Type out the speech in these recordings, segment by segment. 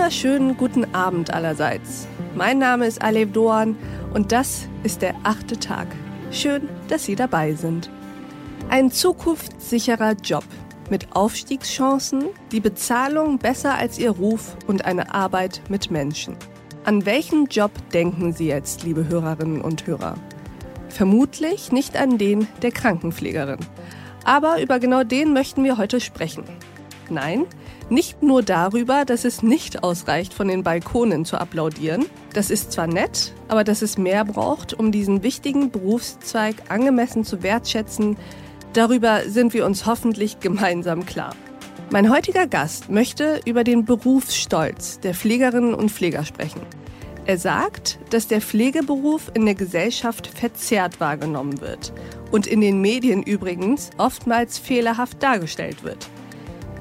wunderschönen guten Abend allerseits. Mein Name ist Alev Doan und das ist der achte Tag. Schön, dass Sie dabei sind. Ein zukunftssicherer Job mit Aufstiegschancen, die Bezahlung besser als Ihr Ruf und eine Arbeit mit Menschen. An welchen Job denken Sie jetzt, liebe Hörerinnen und Hörer? Vermutlich nicht an den der Krankenpflegerin. Aber über genau den möchten wir heute sprechen. Nein, nicht nur darüber, dass es nicht ausreicht, von den Balkonen zu applaudieren. Das ist zwar nett, aber dass es mehr braucht, um diesen wichtigen Berufszweig angemessen zu wertschätzen, darüber sind wir uns hoffentlich gemeinsam klar. Mein heutiger Gast möchte über den Berufsstolz der Pflegerinnen und Pfleger sprechen. Er sagt, dass der Pflegeberuf in der Gesellschaft verzerrt wahrgenommen wird und in den Medien übrigens oftmals fehlerhaft dargestellt wird.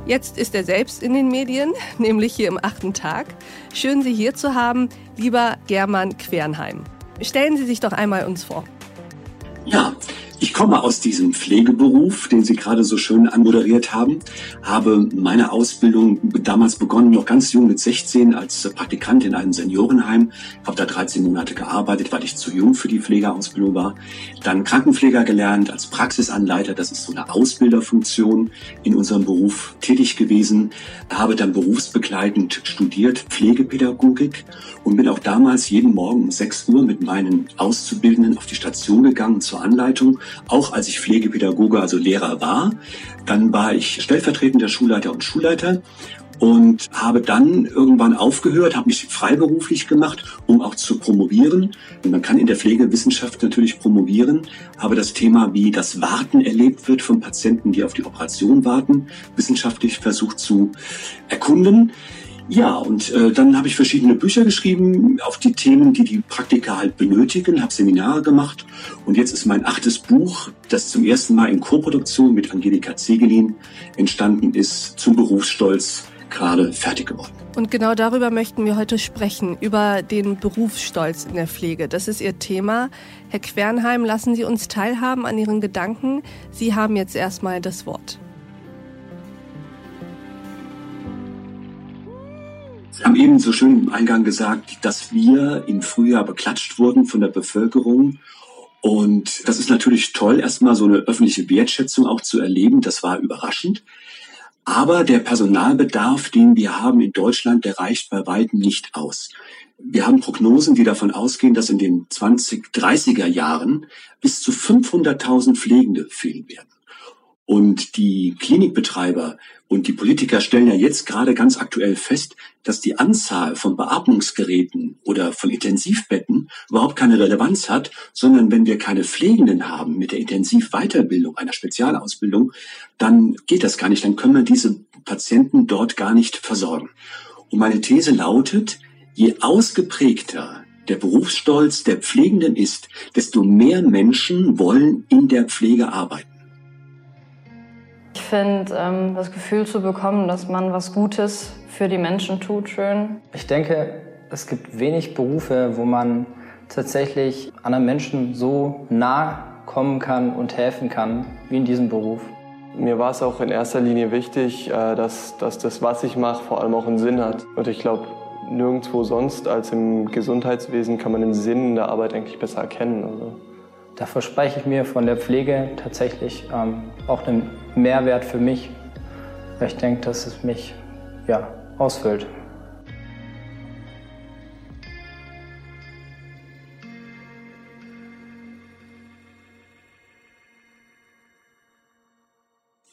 Jetzt ist er selbst in den Medien, nämlich hier im achten Tag. Schön, Sie hier zu haben, lieber German Quernheim. Stellen Sie sich doch einmal uns vor. Ja, ich komme aus diesem Pflegeberuf, den Sie gerade so schön anmoderiert haben, habe meine Ausbildung damals begonnen, noch ganz jung mit 16 als Praktikant in einem Seniorenheim, habe da 13 Monate gearbeitet, weil ich zu jung für die Pflegeausbildung war. Dann Krankenpfleger gelernt als Praxisanleiter, das ist so eine Ausbilderfunktion in unserem Beruf tätig gewesen, habe dann berufsbegleitend studiert Pflegepädagogik und bin auch damals jeden Morgen um 6 Uhr mit meinen Auszubildenden auf die Station gegangen zur Anleitung auch als ich Pflegepädagoge, also Lehrer war. Dann war ich stellvertretender Schulleiter und Schulleiter und habe dann irgendwann aufgehört, habe mich freiberuflich gemacht, um auch zu promovieren. Man kann in der Pflegewissenschaft natürlich promovieren, habe das Thema, wie das Warten erlebt wird von Patienten, die auf die Operation warten, wissenschaftlich versucht zu erkunden. Ja, und äh, dann habe ich verschiedene Bücher geschrieben auf die Themen, die die Praktiker halt benötigen, habe Seminare gemacht und jetzt ist mein achtes Buch, das zum ersten Mal in Koproduktion mit Angelika Zegelin entstanden ist, zum Berufsstolz gerade fertig geworden. Und genau darüber möchten wir heute sprechen, über den Berufsstolz in der Pflege. Das ist Ihr Thema. Herr Quernheim, lassen Sie uns teilhaben an Ihren Gedanken. Sie haben jetzt erstmal das Wort. Haben eben so schön im Eingang gesagt, dass wir im Frühjahr beklatscht wurden von der Bevölkerung. Und das ist natürlich toll, erstmal so eine öffentliche Wertschätzung auch zu erleben. Das war überraschend. Aber der Personalbedarf, den wir haben in Deutschland, der reicht bei weitem nicht aus. Wir haben Prognosen, die davon ausgehen, dass in den 20, 30er Jahren bis zu 500.000 Pflegende fehlen werden. Und die Klinikbetreiber und die Politiker stellen ja jetzt gerade ganz aktuell fest, dass die Anzahl von Beatmungsgeräten oder von Intensivbetten überhaupt keine Relevanz hat, sondern wenn wir keine Pflegenden haben mit der Intensivweiterbildung, einer Spezialausbildung, dann geht das gar nicht. Dann können wir diese Patienten dort gar nicht versorgen. Und meine These lautet, je ausgeprägter der Berufsstolz der Pflegenden ist, desto mehr Menschen wollen in der Pflege arbeiten. Ich finde, ähm, das Gefühl zu bekommen, dass man was Gutes für die Menschen tut, schön. Ich denke, es gibt wenig Berufe, wo man tatsächlich anderen Menschen so nah kommen kann und helfen kann, wie in diesem Beruf. Mir war es auch in erster Linie wichtig, äh, dass, dass das, was ich mache, vor allem auch einen Sinn hat. Und ich glaube, nirgendwo sonst als im Gesundheitswesen kann man den Sinn in der Arbeit eigentlich besser erkennen. Also. Da verspreche ich mir von der Pflege tatsächlich ähm, auch einen Mehrwert für mich, weil ich denke, dass es mich ja, ausfüllt.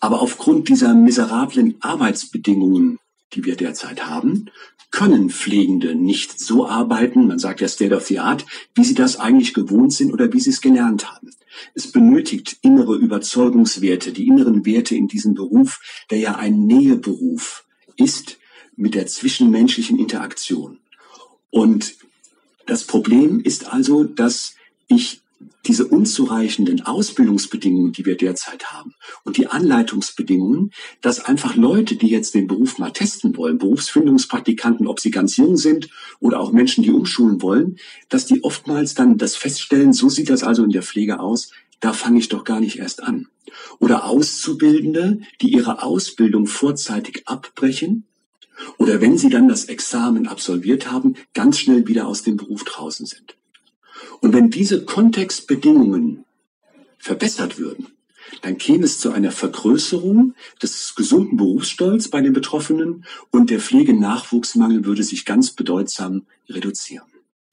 Aber aufgrund dieser miserablen Arbeitsbedingungen, die wir derzeit haben, können Pflegende nicht so arbeiten, man sagt ja State of the Art, wie sie das eigentlich gewohnt sind oder wie sie es gelernt haben. Es benötigt innere Überzeugungswerte, die inneren Werte in diesem Beruf, der ja ein Näheberuf ist mit der zwischenmenschlichen Interaktion. Und das Problem ist also, dass ich diese unzureichenden Ausbildungsbedingungen, die wir derzeit haben und die Anleitungsbedingungen, dass einfach Leute, die jetzt den Beruf mal testen wollen, Berufsfindungspraktikanten, ob sie ganz jung sind oder auch Menschen, die umschulen wollen, dass die oftmals dann das feststellen, so sieht das also in der Pflege aus, da fange ich doch gar nicht erst an. Oder Auszubildende, die ihre Ausbildung vorzeitig abbrechen oder wenn sie dann das Examen absolviert haben, ganz schnell wieder aus dem Beruf draußen sind. Und wenn diese Kontextbedingungen verbessert würden, dann käme es zu einer Vergrößerung des gesunden Berufsstolz bei den Betroffenen und der Pflegenachwuchsmangel würde sich ganz bedeutsam reduzieren.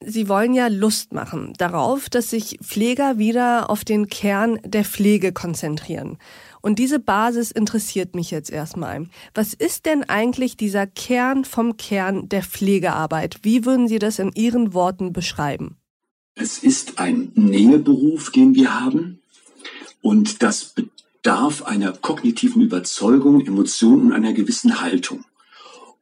Sie wollen ja Lust machen darauf, dass sich Pfleger wieder auf den Kern der Pflege konzentrieren. Und diese Basis interessiert mich jetzt erstmal. Was ist denn eigentlich dieser Kern vom Kern der Pflegearbeit? Wie würden Sie das in Ihren Worten beschreiben? Es ist ein Näheberuf, den wir haben. Und das bedarf einer kognitiven Überzeugung, Emotionen und einer gewissen Haltung.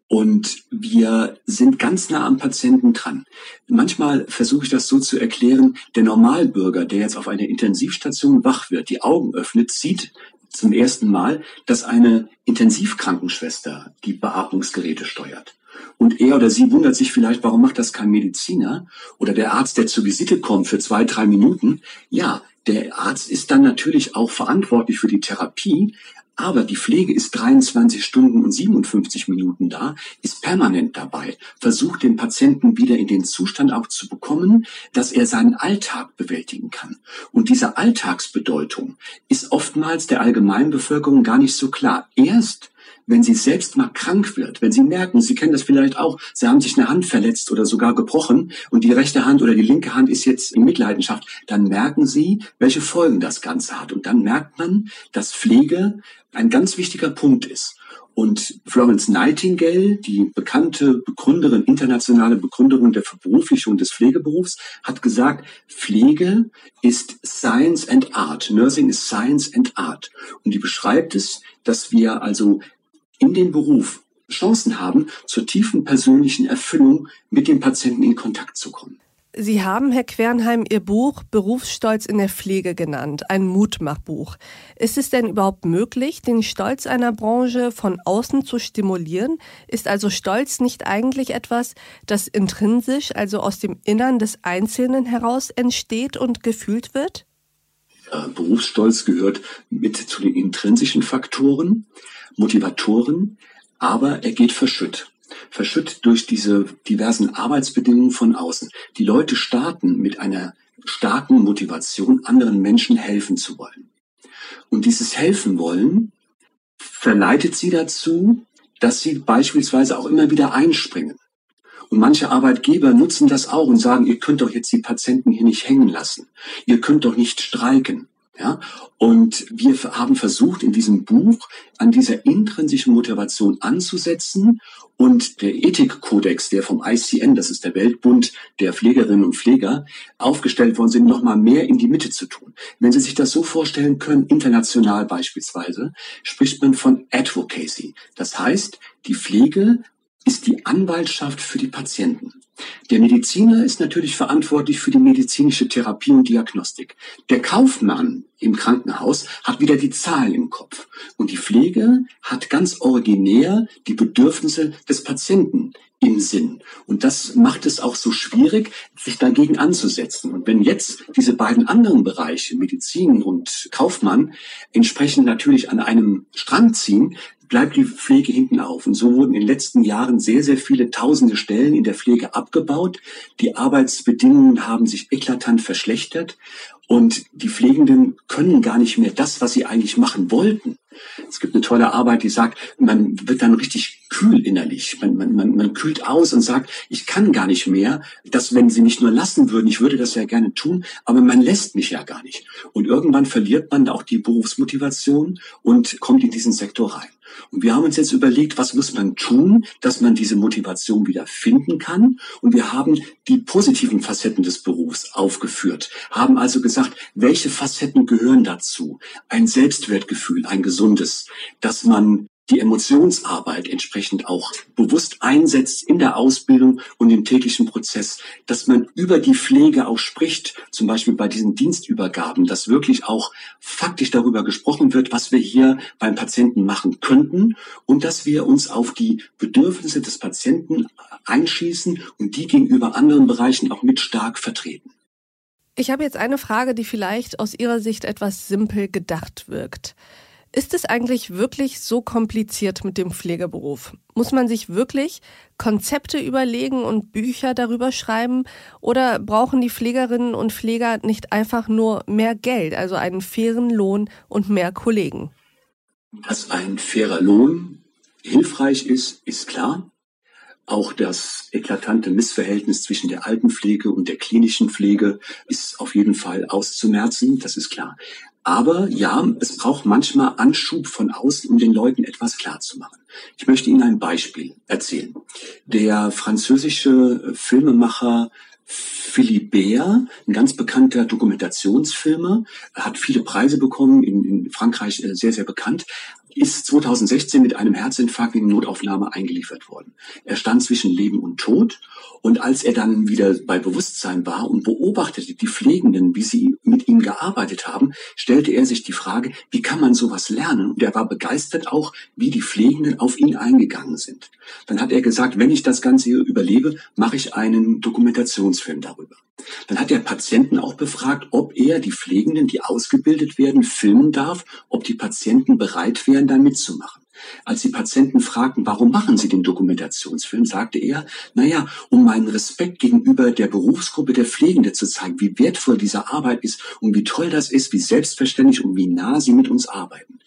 Und wir sind ganz nah am Patienten dran. Manchmal versuche ich das so zu erklären, der Normalbürger, der jetzt auf einer Intensivstation wach wird, die Augen öffnet, sieht zum ersten Mal, dass eine Intensivkrankenschwester die Beatmungsgeräte steuert. Und er oder sie wundert sich vielleicht, warum macht das kein Mediziner oder der Arzt, der zur Visite kommt für zwei, drei Minuten. Ja, der Arzt ist dann natürlich auch verantwortlich für die Therapie, aber die Pflege ist 23 Stunden und 57 Minuten da, ist permanent dabei, versucht den Patienten wieder in den Zustand auch zu bekommen, dass er seinen Alltag bewältigen kann. Und diese Alltagsbedeutung ist oftmals der Allgemeinbevölkerung gar nicht so klar. Erst wenn sie selbst mal krank wird, wenn sie merken, sie kennen das vielleicht auch, sie haben sich eine Hand verletzt oder sogar gebrochen und die rechte Hand oder die linke Hand ist jetzt in Mitleidenschaft, dann merken sie, welche Folgen das Ganze hat. Und dann merkt man, dass Pflege ein ganz wichtiger Punkt ist. Und Florence Nightingale, die bekannte Begründerin, internationale Begründerin der Verberuflichung des Pflegeberufs, hat gesagt, Pflege ist Science and Art. Nursing ist Science and Art. Und die beschreibt es, dass wir also in den Beruf Chancen haben, zur tiefen persönlichen Erfüllung mit dem Patienten in Kontakt zu kommen. Sie haben, Herr Quernheim, Ihr Buch Berufsstolz in der Pflege genannt, ein Mutmachbuch. Ist es denn überhaupt möglich, den Stolz einer Branche von außen zu stimulieren? Ist also Stolz nicht eigentlich etwas, das intrinsisch, also aus dem Innern des Einzelnen heraus entsteht und gefühlt wird? Berufsstolz gehört mit zu den intrinsischen Faktoren. Motivatoren, aber er geht verschütt. Verschütt durch diese diversen Arbeitsbedingungen von außen. Die Leute starten mit einer starken Motivation, anderen Menschen helfen zu wollen. Und dieses Helfen wollen verleitet sie dazu, dass sie beispielsweise auch immer wieder einspringen. Und manche Arbeitgeber nutzen das auch und sagen, ihr könnt doch jetzt die Patienten hier nicht hängen lassen. Ihr könnt doch nicht streiken. Ja? Und wir haben versucht, in diesem Buch an dieser intrinsischen Motivation anzusetzen und der Ethikkodex, der vom ICN, das ist der Weltbund der Pflegerinnen und Pfleger, aufgestellt worden sind, nochmal mehr in die Mitte zu tun. Wenn Sie sich das so vorstellen können, international beispielsweise, spricht man von Advocacy. Das heißt, die Pflege ist die Anwaltschaft für die Patienten. Der Mediziner ist natürlich verantwortlich für die medizinische Therapie und Diagnostik. Der Kaufmann im Krankenhaus hat wieder die Zahlen im Kopf. Und die Pflege hat ganz originär die Bedürfnisse des Patienten im Sinn. Und das macht es auch so schwierig, sich dagegen anzusetzen. Und wenn jetzt diese beiden anderen Bereiche, Medizin und Kaufmann, entsprechend natürlich an einem Strang ziehen, bleibt die Pflege hinten auf. Und so wurden in den letzten Jahren sehr, sehr viele tausende Stellen in der Pflege abgebaut. Die Arbeitsbedingungen haben sich eklatant verschlechtert und die Pflegenden können gar nicht mehr das, was sie eigentlich machen wollten. Es gibt eine tolle Arbeit, die sagt, man wird dann richtig kühl innerlich. Man, man, man, man kühlt aus und sagt, ich kann gar nicht mehr. Das, wenn sie mich nur lassen würden, ich würde das ja gerne tun, aber man lässt mich ja gar nicht. Und irgendwann verliert man auch die Berufsmotivation und kommt in diesen Sektor rein. Und wir haben uns jetzt überlegt, was muss man tun, dass man diese Motivation wieder finden kann. Und wir haben die positiven Facetten des Berufs aufgeführt, haben also gesagt, welche Facetten gehören dazu? Ein Selbstwertgefühl, ein gesundes, dass man die Emotionsarbeit entsprechend auch bewusst einsetzt in der Ausbildung und im täglichen Prozess, dass man über die Pflege auch spricht, zum Beispiel bei diesen Dienstübergaben, dass wirklich auch faktisch darüber gesprochen wird, was wir hier beim Patienten machen könnten und dass wir uns auf die Bedürfnisse des Patienten einschießen und die gegenüber anderen Bereichen auch mit stark vertreten. Ich habe jetzt eine Frage, die vielleicht aus Ihrer Sicht etwas simpel gedacht wirkt. Ist es eigentlich wirklich so kompliziert mit dem Pflegeberuf? Muss man sich wirklich Konzepte überlegen und Bücher darüber schreiben? Oder brauchen die Pflegerinnen und Pfleger nicht einfach nur mehr Geld, also einen fairen Lohn und mehr Kollegen? Dass ein fairer Lohn hilfreich ist, ist klar. Auch das eklatante Missverhältnis zwischen der Altenpflege und der klinischen Pflege ist auf jeden Fall auszumerzen, das ist klar. Aber ja, es braucht manchmal Anschub von außen, um den Leuten etwas klarzumachen. Ich möchte Ihnen ein Beispiel erzählen. Der französische Filmemacher Philibert, ein ganz bekannter Dokumentationsfilmer, hat viele Preise bekommen, in, in Frankreich äh, sehr, sehr bekannt, ist 2016 mit einem Herzinfarkt in Notaufnahme eingeliefert worden. Er stand zwischen Leben und Tod und als er dann wieder bei Bewusstsein war und beobachtete die Pflegenden, wie sie mit ihm gearbeitet haben, stellte er sich die Frage, wie kann man sowas lernen? Und er war begeistert auch, wie die Pflegenden auf ihn eingegangen sind. Dann hat er gesagt, wenn ich das Ganze hier überlebe, mache ich einen Dokumentationsfilm darüber. Dann hat er Patienten auch befragt, ob er die Pflegenden, die ausgebildet werden, filmen darf, ob die Patienten bereit wären, da mitzumachen. Als die Patienten fragten, warum machen Sie den Dokumentationsfilm, sagte er, naja, um meinen Respekt gegenüber der Berufsgruppe der Pflegende zu zeigen, wie wertvoll diese Arbeit ist und wie toll das ist, wie selbstverständlich und wie nah sie mit uns arbeiten.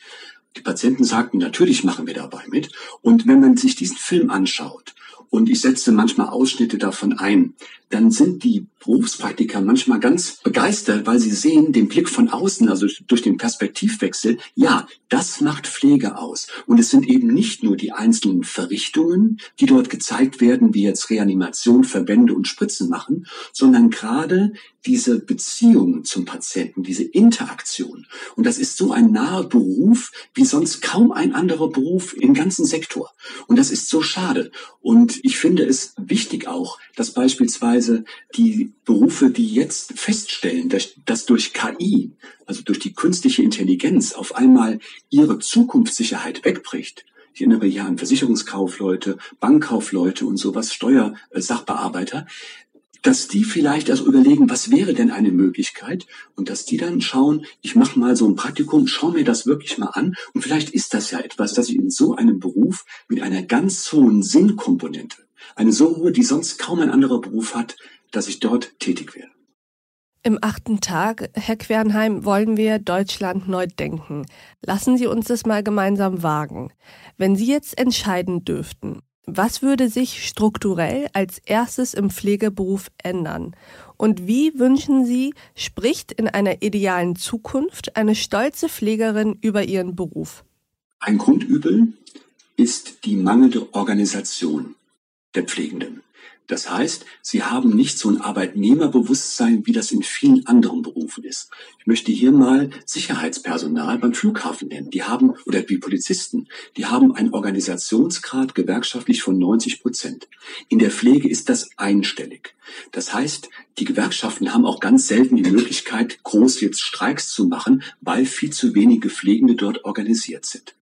Die Patienten sagten, natürlich machen wir dabei mit. Und wenn man sich diesen Film anschaut, und ich setze manchmal Ausschnitte davon ein, dann sind die Berufspraktiker manchmal ganz begeistert, weil sie sehen den Blick von außen, also durch den Perspektivwechsel, ja, das macht Pflege aus. Und es sind eben nicht nur die einzelnen Verrichtungen, die dort gezeigt werden, wie jetzt Reanimation, Verbände und Spritzen machen, sondern gerade diese Beziehung zum Patienten, diese Interaktion. Und das ist so ein naher Beruf wie sonst kaum ein anderer Beruf im ganzen Sektor. Und das ist so schade. Und ich finde es wichtig auch, dass beispielsweise die Berufe, die jetzt feststellen, dass, dass durch KI, also durch die künstliche Intelligenz, auf einmal ihre Zukunftssicherheit wegbricht, ich erinnere hier an Versicherungskaufleute, Bankkaufleute und sowas, Steuersachbearbeiter, dass die vielleicht also überlegen, was wäre denn eine Möglichkeit? Und dass die dann schauen, ich mache mal so ein Praktikum, schau mir das wirklich mal an. Und vielleicht ist das ja etwas, dass ich in so einem Beruf mit einer ganz hohen Sinnkomponente, eine so hohe, die sonst kaum ein anderer Beruf hat, dass ich dort tätig werde. Im achten Tag, Herr Quernheim, wollen wir Deutschland neu denken. Lassen Sie uns das mal gemeinsam wagen. Wenn Sie jetzt entscheiden dürften, was würde sich strukturell als erstes im Pflegeberuf ändern? Und wie wünschen Sie, spricht in einer idealen Zukunft eine stolze Pflegerin über ihren Beruf? Ein Grundübel ist die mangelnde Organisation der Pflegenden. Das heißt, sie haben nicht so ein Arbeitnehmerbewusstsein, wie das in vielen anderen Berufen ist. Ich möchte hier mal Sicherheitspersonal beim Flughafen nennen. Die haben, oder die Polizisten, die haben einen Organisationsgrad gewerkschaftlich von 90 Prozent. In der Pflege ist das einstellig. Das heißt, die Gewerkschaften haben auch ganz selten die Möglichkeit, groß jetzt Streiks zu machen, weil viel zu wenige Pflegende dort organisiert sind.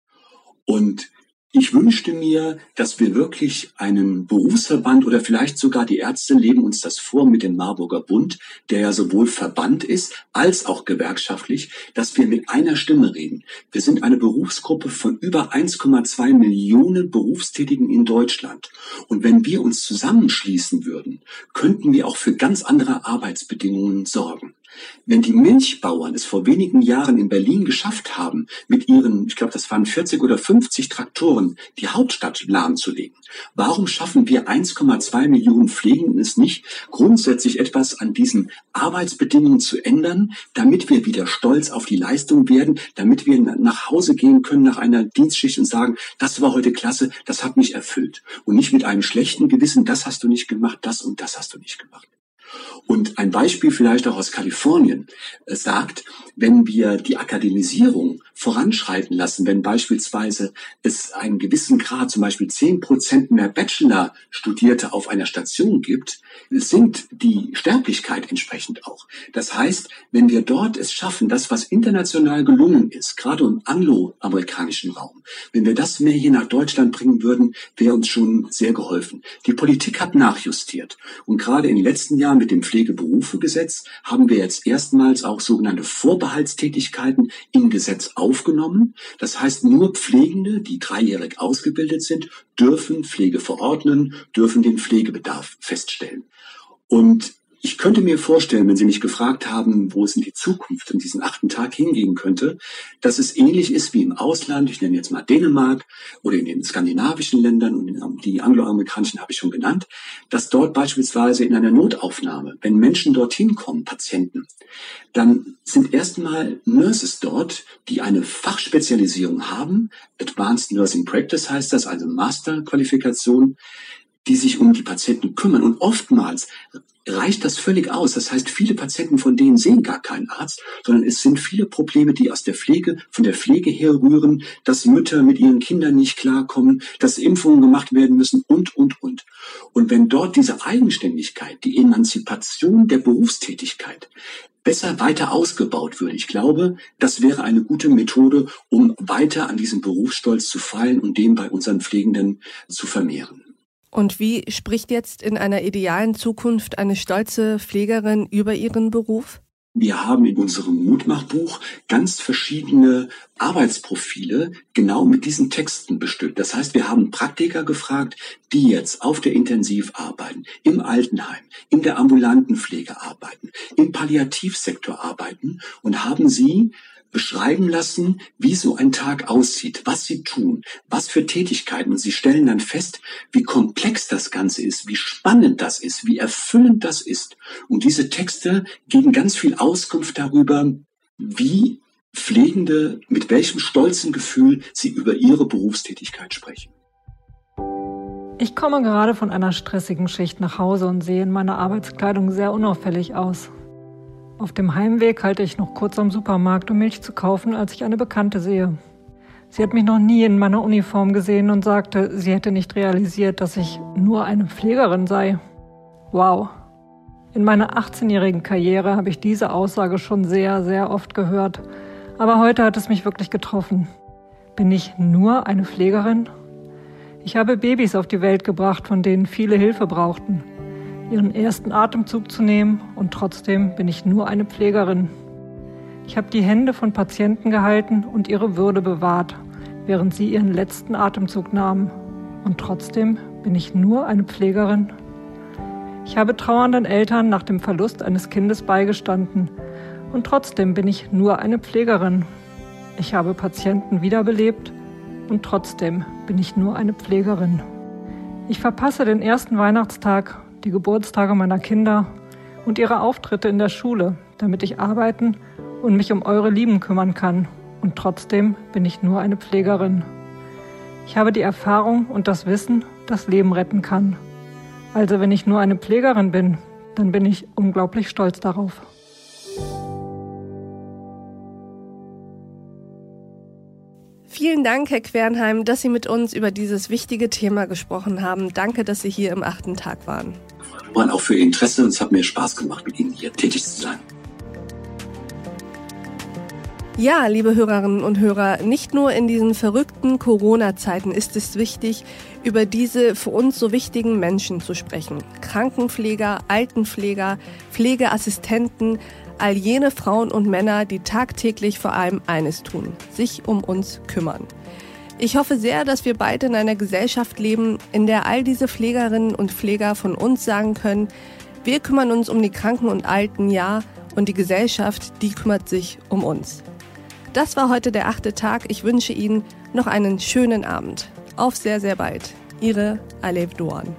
Und ich wünschte mir, dass wir wirklich einen Berufsverband oder vielleicht sogar die Ärzte leben uns das vor mit dem Marburger Bund, der ja sowohl Verband ist als auch gewerkschaftlich, dass wir mit einer Stimme reden. Wir sind eine Berufsgruppe von über 1,2 Millionen Berufstätigen in Deutschland. Und wenn wir uns zusammenschließen würden, könnten wir auch für ganz andere Arbeitsbedingungen sorgen. Wenn die Milchbauern es vor wenigen Jahren in Berlin geschafft haben, mit ihren, ich glaube, das waren 40 oder 50 Traktoren, die Hauptstadt lahmzulegen, warum schaffen wir 1,2 Millionen Pflegenden es nicht, grundsätzlich etwas an diesen Arbeitsbedingungen zu ändern, damit wir wieder stolz auf die Leistung werden, damit wir nach Hause gehen können nach einer Dienstschicht und sagen, das war heute klasse, das hat mich erfüllt. Und nicht mit einem schlechten Gewissen, das hast du nicht gemacht, das und das hast du nicht gemacht. Und ein Beispiel vielleicht auch aus Kalifornien sagt, wenn wir die Akademisierung voranschreiten lassen, wenn beispielsweise es einen gewissen Grad, zum Beispiel zehn Prozent mehr Bachelor-Studierte auf einer Station gibt, sinkt die Sterblichkeit entsprechend auch. Das heißt, wenn wir dort es schaffen, das, was international gelungen ist, gerade im angloamerikanischen Raum, wenn wir das mehr hier nach Deutschland bringen würden, wäre uns schon sehr geholfen. Die Politik hat nachjustiert. Und gerade in den letzten Jahren Jahr mit dem Pflegeberufegesetz haben wir jetzt erstmals auch sogenannte Vorbehaltstätigkeiten im Gesetz aufgenommen. Das heißt, nur Pflegende, die dreijährig ausgebildet sind, dürfen Pflege verordnen, dürfen den Pflegebedarf feststellen. Und ich könnte mir vorstellen, wenn Sie mich gefragt haben, wo es in die Zukunft in diesen achten Tag hingehen könnte, dass es ähnlich ist wie im Ausland. Ich nenne jetzt mal Dänemark oder in den skandinavischen Ländern und die angloamerikanischen habe ich schon genannt, dass dort beispielsweise in einer Notaufnahme, wenn Menschen dorthin kommen, Patienten, dann sind erstmal Nurses dort, die eine Fachspezialisierung haben. Advanced Nursing Practice heißt das, also Masterqualifikation die sich um die Patienten kümmern. Und oftmals reicht das völlig aus. Das heißt, viele Patienten von denen sehen gar keinen Arzt, sondern es sind viele Probleme, die aus der Pflege, von der Pflege herrühren, dass Mütter mit ihren Kindern nicht klarkommen, dass Impfungen gemacht werden müssen und, und, und. Und wenn dort diese Eigenständigkeit, die Emanzipation der Berufstätigkeit besser weiter ausgebaut würde. Ich glaube, das wäre eine gute Methode, um weiter an diesem Berufsstolz zu fallen und den bei unseren Pflegenden zu vermehren. Und wie spricht jetzt in einer idealen Zukunft eine stolze Pflegerin über ihren Beruf? Wir haben in unserem Mutmachbuch ganz verschiedene Arbeitsprofile genau mit diesen Texten bestückt. Das heißt, wir haben Praktiker gefragt, die jetzt auf der Intensiv arbeiten, im Altenheim, in der ambulanten Pflege arbeiten, im Palliativsektor arbeiten und haben sie beschreiben lassen, wie so ein Tag aussieht, was sie tun, was für Tätigkeiten. Und sie stellen dann fest, wie komplex das Ganze ist, wie spannend das ist, wie erfüllend das ist. Und diese Texte geben ganz viel Auskunft darüber, wie Pflegende mit welchem stolzen Gefühl sie über ihre Berufstätigkeit sprechen. Ich komme gerade von einer stressigen Schicht nach Hause und sehe in meiner Arbeitskleidung sehr unauffällig aus. Auf dem Heimweg halte ich noch kurz am Supermarkt, um Milch zu kaufen, als ich eine Bekannte sehe. Sie hat mich noch nie in meiner Uniform gesehen und sagte, sie hätte nicht realisiert, dass ich nur eine Pflegerin sei. Wow. In meiner 18-jährigen Karriere habe ich diese Aussage schon sehr, sehr oft gehört. Aber heute hat es mich wirklich getroffen. Bin ich nur eine Pflegerin? Ich habe Babys auf die Welt gebracht, von denen viele Hilfe brauchten ihren ersten Atemzug zu nehmen und trotzdem bin ich nur eine Pflegerin. Ich habe die Hände von Patienten gehalten und ihre Würde bewahrt, während sie ihren letzten Atemzug nahmen. Und trotzdem bin ich nur eine Pflegerin. Ich habe trauernden Eltern nach dem Verlust eines Kindes beigestanden und trotzdem bin ich nur eine Pflegerin. Ich habe Patienten wiederbelebt und trotzdem bin ich nur eine Pflegerin. Ich verpasse den ersten Weihnachtstag die Geburtstage meiner Kinder und ihre Auftritte in der Schule, damit ich arbeiten und mich um eure Lieben kümmern kann. Und trotzdem bin ich nur eine Pflegerin. Ich habe die Erfahrung und das Wissen, das Leben retten kann. Also wenn ich nur eine Pflegerin bin, dann bin ich unglaublich stolz darauf. Vielen Dank, Herr Quernheim, dass Sie mit uns über dieses wichtige Thema gesprochen haben. Danke, dass Sie hier im achten Tag waren und auch für Ihr Interesse. Und es hat mir Spaß gemacht, mit Ihnen hier tätig zu sein. Ja, liebe Hörerinnen und Hörer, nicht nur in diesen verrückten Corona-Zeiten ist es wichtig, über diese für uns so wichtigen Menschen zu sprechen. Krankenpfleger, Altenpfleger, Pflegeassistenten, all jene Frauen und Männer, die tagtäglich vor allem eines tun, sich um uns kümmern. Ich hoffe sehr, dass wir beide in einer Gesellschaft leben, in der all diese Pflegerinnen und Pfleger von uns sagen können, wir kümmern uns um die Kranken und Alten, ja, und die Gesellschaft, die kümmert sich um uns. Das war heute der achte Tag. Ich wünsche Ihnen noch einen schönen Abend. Auf sehr, sehr bald. Ihre Alev Doan.